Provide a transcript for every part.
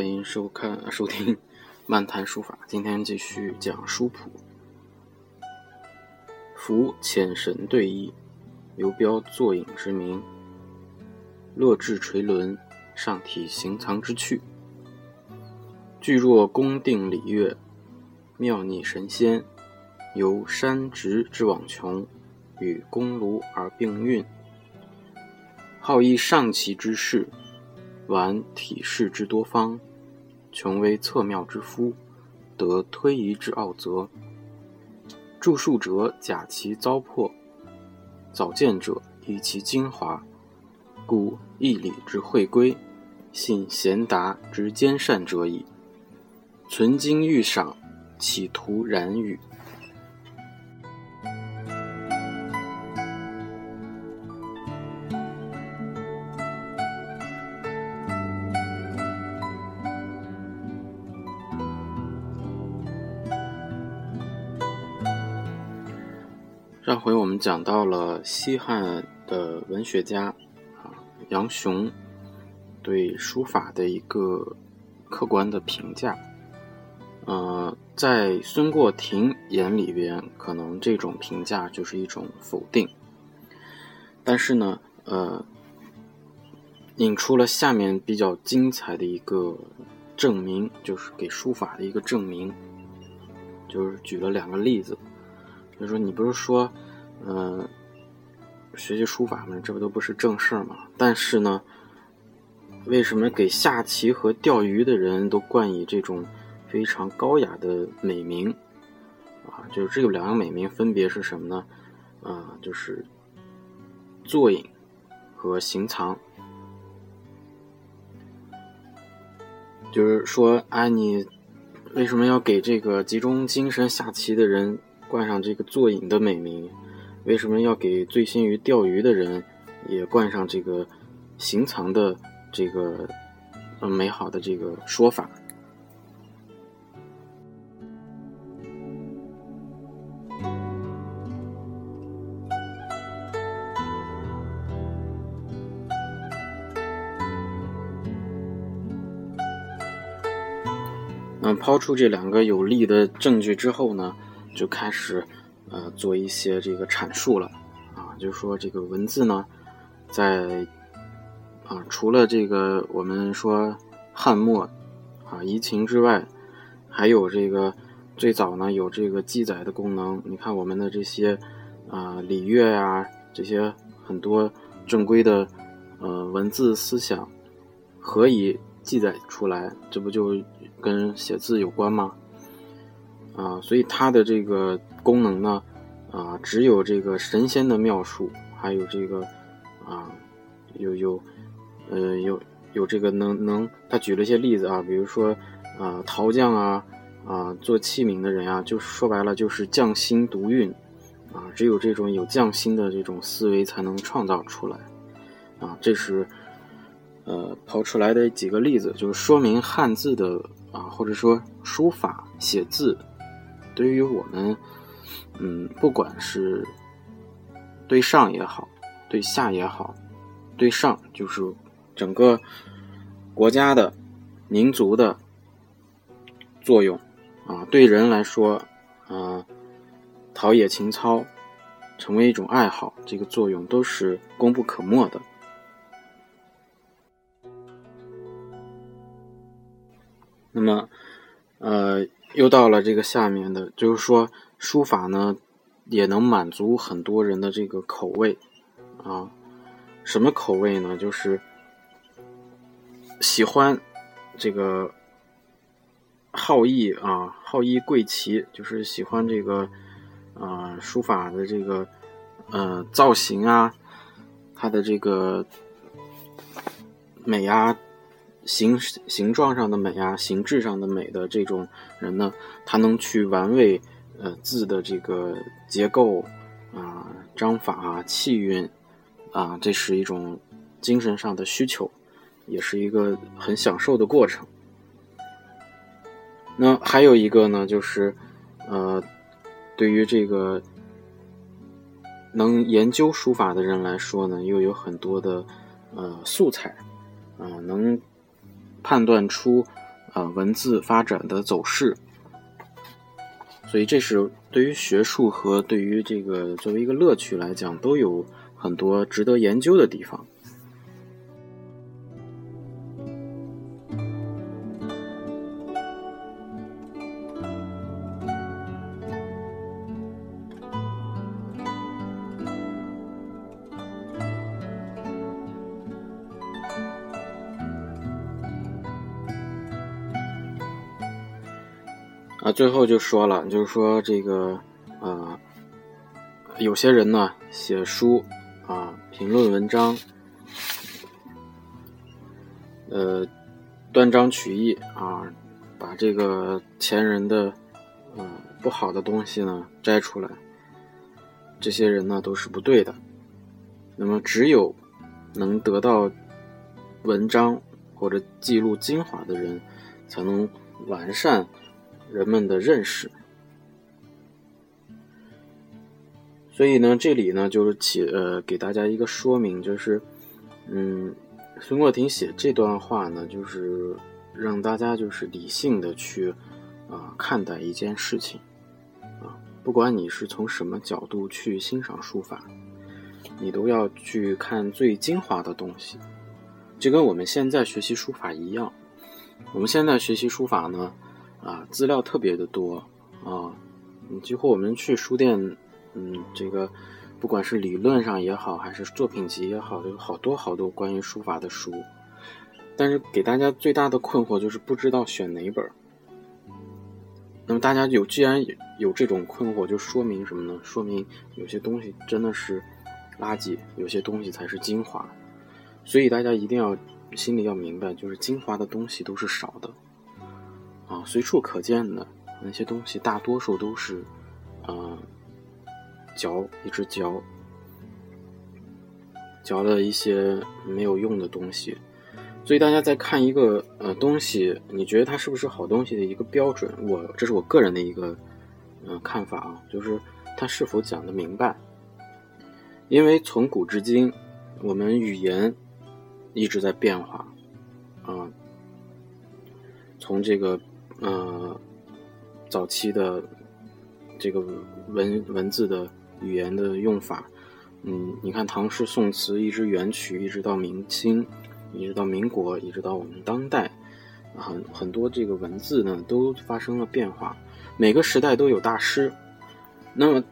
欢迎收看收听漫谈书法。今天继续讲书谱。夫浅神对弈，游标作影之名。落至垂纶，上体行藏之趣。具若宫定礼乐，妙拟神仙。由山直之往穷，与宫庐而并运。好逸上奇之士。玩体式之多方，穷微侧妙之夫，得推移之奥泽。著述者假其糟粕，早见者以其精华，故义理之会归，信贤达之兼善者矣。存经欲赏，岂图然与。上回我们讲到了西汉的文学家啊杨雄对书法的一个客观的评价。呃，在孙过庭眼里边，可能这种评价就是一种否定。但是呢，呃，引出了下面比较精彩的一个证明，就是给书法的一个证明，就是举了两个例子。就是说你不是说，嗯，学习书法嘛，这不都不是正事儿吗？但是呢，为什么给下棋和钓鱼的人都冠以这种非常高雅的美名？啊，就是这两个美名分别是什么呢？啊，就是坐影和行藏。就是说，哎，你为什么要给这个集中精神下棋的人？冠上这个坐影的美名，为什么要给醉心于钓鱼的人也冠上这个行藏的这个嗯美好的这个说法？嗯，抛出这两个有力的证据之后呢？就开始，呃，做一些这个阐述了，啊，就是说这个文字呢，在啊，除了这个我们说汉末啊移情之外，还有这个最早呢有这个记载的功能。你看我们的这些啊礼乐呀，这些很多正规的呃文字思想，何以记载出来？这不就跟写字有关吗？啊，所以它的这个功能呢，啊，只有这个神仙的妙术，还有这个，啊，有有，呃，有有这个能能，他举了一些例子啊，比如说，啊，陶匠啊，啊，做器皿的人啊，就说白了就是匠心独运，啊，只有这种有匠心的这种思维才能创造出来，啊，这是，呃，抛出来的几个例子，就是说明汉字的啊，或者说书法写字。对于我们，嗯，不管是对上也好，对下也好，对上就是整个国家的、民族的作用啊。对人来说，啊，陶冶情操，成为一种爱好，这个作用都是功不可没的。那么，呃。又到了这个下面的，就是说书法呢，也能满足很多人的这个口味啊。什么口味呢？就是喜欢这个好。逸啊，好逸贵奇，就是喜欢这个啊书法的这个呃造型啊，它的这个美啊，形形状上的美啊，形制上的美的这种人呢，他能去玩味呃字的这个结构啊、章法、气韵啊，这是一种精神上的需求，也是一个很享受的过程。那还有一个呢，就是呃，对于这个能研究书法的人来说呢，又有很多的呃素材啊、能判断出啊、文字发展的走势。所以，这是对于学术和对于这个作为一个乐趣来讲，都有很多值得研究的地方。最后就说了，就是说这个，呃，有些人呢写书啊，评论文章，呃，断章取义啊，把这个前人的呃不好的东西呢摘出来，这些人呢都是不对的。那么，只有能得到文章或者记录精华的人，才能完善。人们的认识，所以呢，这里呢就是起呃给大家一个说明，就是嗯，孙过庭写这段话呢，就是让大家就是理性的去啊看待一件事情啊，不管你是从什么角度去欣赏书法，你都要去看最精华的东西，就跟我们现在学习书法一样，我们现在学习书法呢。啊，资料特别的多啊！你几乎我们去书店，嗯，这个不管是理论上也好，还是作品集也好，有好多好多关于书法的书。但是给大家最大的困惑就是不知道选哪本。那么大家有既然有这种困惑，就说明什么呢？说明有些东西真的是垃圾，有些东西才是精华。所以大家一定要心里要明白，就是精华的东西都是少的。随处可见的那些东西，大多数都是，呃，嚼，一直嚼，嚼了一些没有用的东西。所以大家在看一个呃东西，你觉得它是不是好东西的一个标准，我这是我个人的一个嗯、看法啊，就是它是否讲得明白。因为从古至今，我们语言一直在变化，啊，从这个。呃，早期的这个文文字的语言的用法，嗯，你看唐诗宋词一直元曲，一直到明清，一直到民国，一直到我们当代，很很多这个文字呢都发生了变化。每个时代都有大师，那么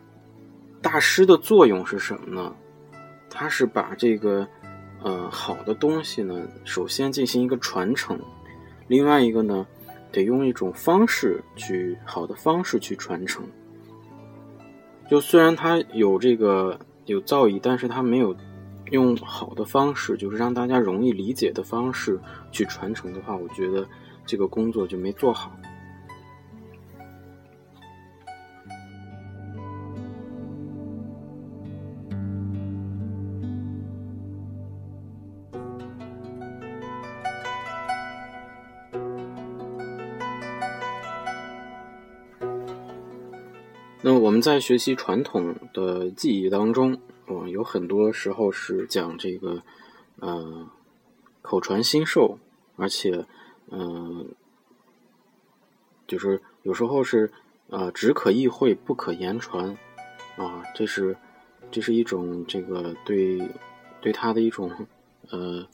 大师的作用是什么呢？他是把这个呃好的东西呢，首先进行一个传承，另外一个呢。得用一种方式去好的方式去传承。就虽然他有这个有造诣，但是他没有用好的方式，就是让大家容易理解的方式去传承的话，我觉得这个工作就没做好。那我们在学习传统的技艺当中，嗯，有很多时候是讲这个，呃，口传心授，而且，嗯，就是有时候是，呃，只可意会不可言传，啊，这是，这是一种这个对，对他的一种，呃，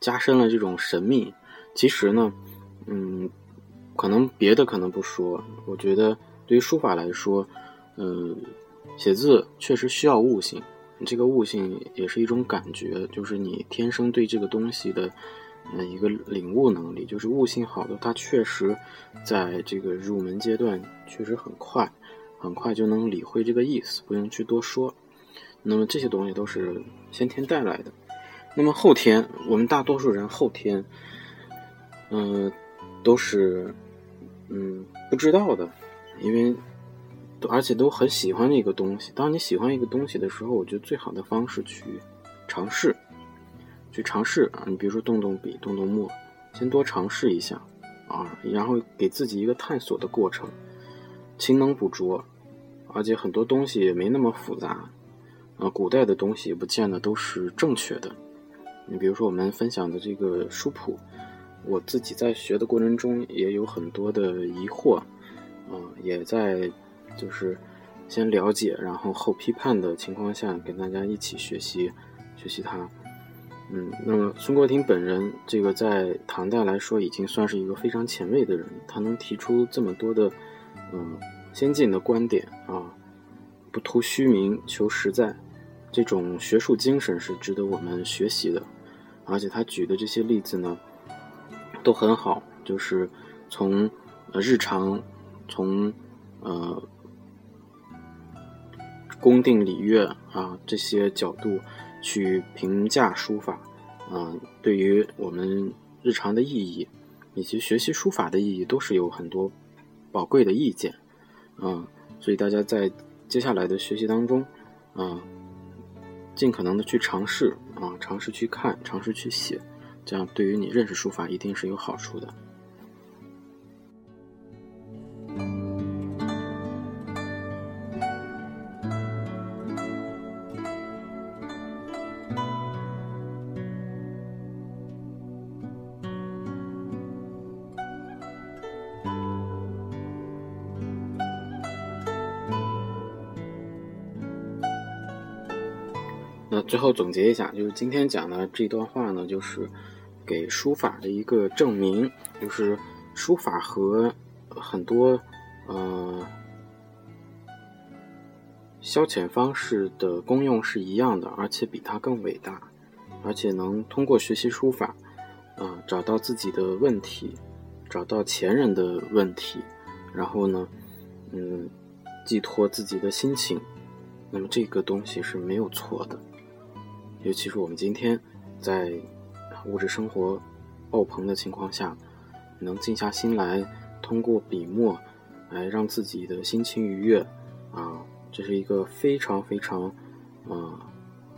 加深了这种神秘。其实呢，嗯，可能别的可能不说，我觉得。对于书法来说，嗯，写字确实需要悟性。这个悟性也是一种感觉，就是你天生对这个东西的，呃一个领悟能力，就是悟性好的，他确实在这个入门阶段确实很快，很快就能理会这个意思，不用去多说。那么这些东西都是先天带来的。那么后天，我们大多数人后天，嗯，都是嗯不知道的，因为。而且都很喜欢一个东西。当你喜欢一个东西的时候，我觉得最好的方式去尝试，去尝试啊！你比如说动动笔、动动墨，先多尝试一下啊，然后给自己一个探索的过程，勤能补拙。而且很多东西也没那么复杂啊，古代的东西也不见得都是正确的。你比如说我们分享的这个书谱，我自己在学的过程中也有很多的疑惑啊，也在。就是先了解，然后后批判的情况下，跟大家一起学习学习它。嗯，那么孙国庭本人，这个在唐代来说，已经算是一个非常前卫的人，他能提出这么多的嗯先进的观点啊，不图虚名，求实在，这种学术精神是值得我们学习的。而且他举的这些例子呢，都很好，就是从呃日常，从呃。宫定礼乐啊，这些角度去评价书法，嗯，对于我们日常的意义，以及学习书法的意义，都是有很多宝贵的意见，嗯，所以大家在接下来的学习当中，嗯，尽可能的去尝试啊，尝试去看，尝试去写，这样对于你认识书法一定是有好处的。那最后总结一下，就是今天讲的这段话呢，就是给书法的一个证明，就是书法和很多呃消遣方式的功用是一样的，而且比它更伟大，而且能通过学习书法啊找到自己的问题，找到前人的问题，然后呢，嗯，寄托自己的心情，那么这个东西是没有错的。尤其是我们今天在物质生活爆棚的情况下，能静下心来，通过笔墨来让自己的心情愉悦，啊，这是一个非常非常，啊，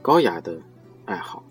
高雅的爱好。